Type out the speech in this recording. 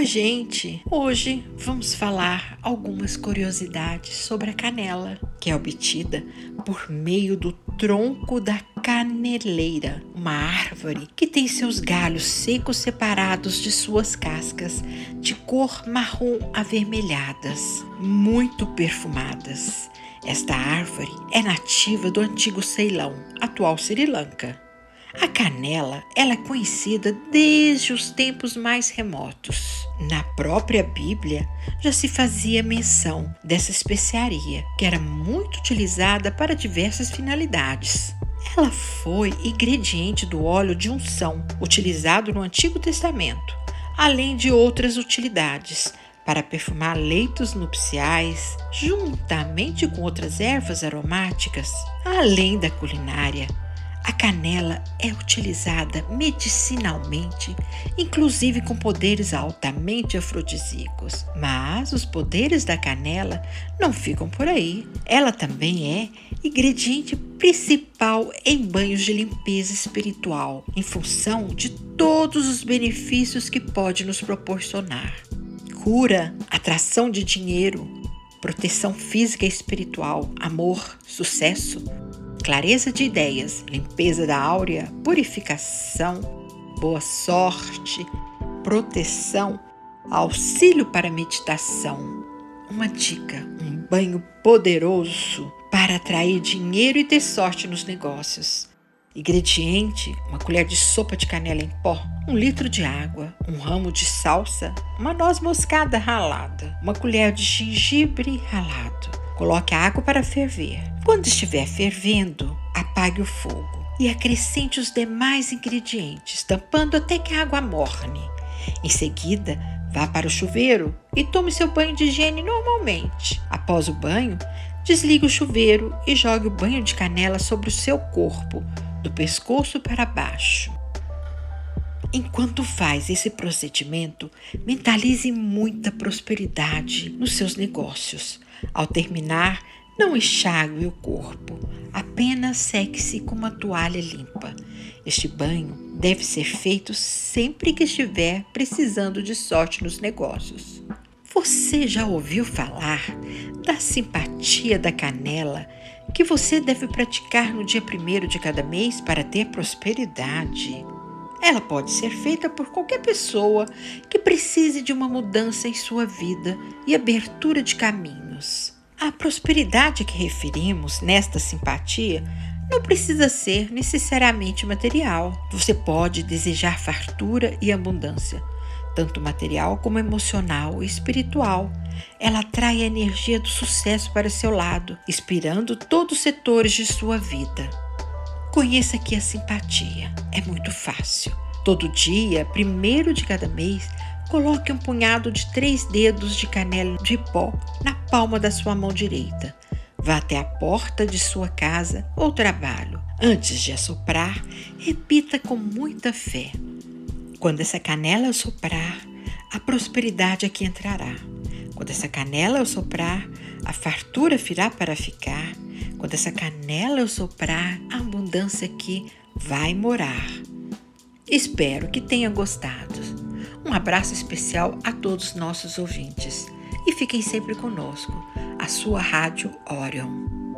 Oi, gente! Hoje vamos falar algumas curiosidades sobre a canela, que é obtida por meio do tronco da caneleira, uma árvore que tem seus galhos secos separados de suas cascas, de cor marrom avermelhadas, muito perfumadas. Esta árvore é nativa do antigo Ceilão, atual Sri Lanka. A canela ela é conhecida desde os tempos mais remotos. Na própria Bíblia já se fazia menção dessa especiaria, que era muito utilizada para diversas finalidades. Ela foi ingrediente do óleo de unção, utilizado no Antigo Testamento, além de outras utilidades, para perfumar leitos nupciais, juntamente com outras ervas aromáticas, além da culinária. A canela é utilizada medicinalmente, inclusive com poderes altamente afrodisíacos. Mas os poderes da canela não ficam por aí. Ela também é ingrediente principal em banhos de limpeza espiritual, em função de todos os benefícios que pode nos proporcionar. Cura, atração de dinheiro, proteção física e espiritual, amor, sucesso, clareza de ideias, limpeza da áurea, purificação, boa sorte, proteção, auxílio para meditação. Uma dica: um banho poderoso para atrair dinheiro e ter sorte nos negócios. Ingrediente: uma colher de sopa de canela em pó, um litro de água, um ramo de salsa, uma noz moscada ralada, uma colher de gengibre ralado. Coloque a água para ferver. Quando estiver fervendo, apague o fogo e acrescente os demais ingredientes, tampando até que a água morne. Em seguida, vá para o chuveiro e tome seu banho de higiene normalmente. Após o banho, desligue o chuveiro e jogue o banho de canela sobre o seu corpo, do pescoço para baixo. Enquanto faz esse procedimento, mentalize muita prosperidade nos seus negócios. Ao terminar, não enxague o corpo, apenas seque-se com uma toalha limpa. Este banho deve ser feito sempre que estiver precisando de sorte nos negócios. Você já ouviu falar da simpatia da canela que você deve praticar no dia primeiro de cada mês para ter prosperidade? Ela pode ser feita por qualquer pessoa que precise de uma mudança em sua vida e abertura de caminhos. A prosperidade que referimos nesta simpatia não precisa ser necessariamente material. Você pode desejar fartura e abundância, tanto material como emocional e espiritual. Ela atrai a energia do sucesso para seu lado, inspirando todos os setores de sua vida. Conheça aqui a simpatia. É muito fácil. Todo dia, primeiro de cada mês, Coloque um punhado de três dedos de canela de pó na palma da sua mão direita. Vá até a porta de sua casa ou trabalho. Antes de assoprar, repita com muita fé. Quando essa canela soprar, a prosperidade aqui entrará. Quando essa canela soprar, a fartura virá para ficar. Quando essa canela soprar, a abundância aqui vai morar. Espero que tenha gostado. Um abraço especial a todos nossos ouvintes e fiquem sempre conosco. A sua Rádio Orion.